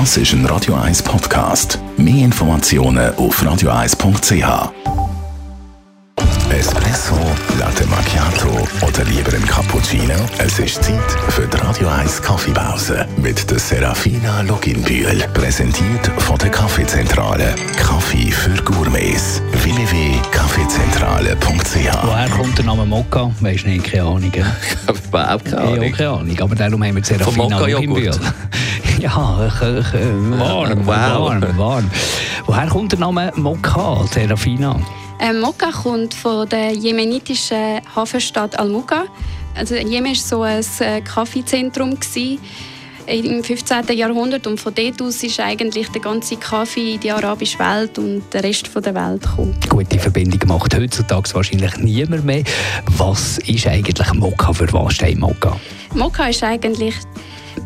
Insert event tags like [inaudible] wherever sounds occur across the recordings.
Das ist ein Radio 1 Podcast. Mehr Informationen auf radio1.ch. Espresso, Latte Macchiato oder lieber ein Cappuccino? Es ist Zeit für die Radio 1 Kaffeepause mit der Serafina Loginbühl. Präsentiert von der Kaffeezentrale. Kaffee für Gourmets. www.kaffeezentrale.ch Woher kommt der Name Mokka? Weisst nicht, keine Ahnung. Ich [laughs] habe überhaupt keine Ja, Ahnung. keine Ahnung. Aber darum haben wir die Serafina. Loginbühl. Ja, [laughs] warm, warm, warm. Woher kommt der Name Mokka, Serafina? Ähm, Mokka kommt von der jemenitischen Hafenstadt Al-Muqa. Also Jemen war so ein äh, Kaffeezentrum im 15. Jahrhundert und von dort aus ist eigentlich der ganze Kaffee in die arabische Welt und der Rest der Welt gekommen. Gute Verbindung macht heutzutage wahrscheinlich niemand mehr. Was ist eigentlich Mokka? Für was steht Mokka? Mokka ist eigentlich,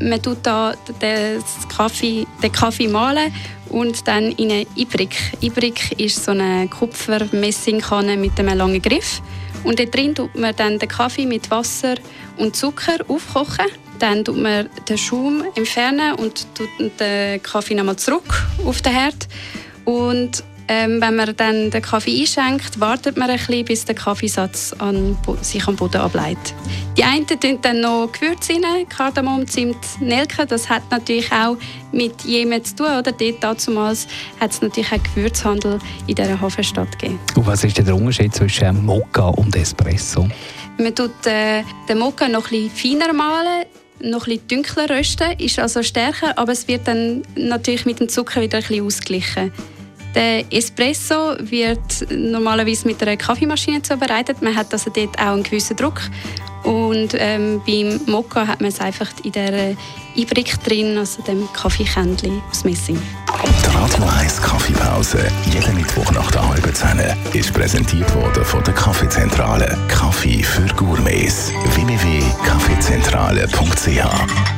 man tut da den Kaffee, den Kaffee mahlen und dann in eine Ibrik. Ibrik ist so eine Kupfermessingkanne mit einem langen Griff. Und dort drin tut man dann den Kaffee mit Wasser und Zucker aufkochen. Dann tut man den Schaum entfernen und tut den Kaffee nochmal zurück auf den Herd. Und ähm, wenn man dann den Kaffee einschenkt, wartet man ein bisschen, bis der Kaffeesatz an, sich am Boden ableitet. Die einen tun dann noch Gewürze rein, Kardamom, Zimt, Nelke. Das hat natürlich auch mit Jemen zu tun. Oder? Dort damals hat es natürlich auch Gewürzhandel in dieser Hafenstadt gegeben. Und was ist der Unterschied zwischen Mokka und Espresso? Man tut äh, den Mokka noch ein bisschen feiner mahlen, noch ein bisschen dunkler rösten, ist also stärker, aber es wird dann natürlich mit dem Zucker wieder ein bisschen ausgeglichen. Der Espresso wird normalerweise mit einer Kaffeemaschine zubereitet. Man hat also dort auch einen gewissen Druck. Und ähm, beim Mokka hat man es einfach in der Ibrik drin, also dem Kaffeekännchen aus Messing. Die Radio 1 Kaffeepause, jeden Mittwoch nach der halben Zehn, ist präsentiert worden von der Kaffeezentrale. Kaffee für Gourmets. www.kaffeezentrale.ch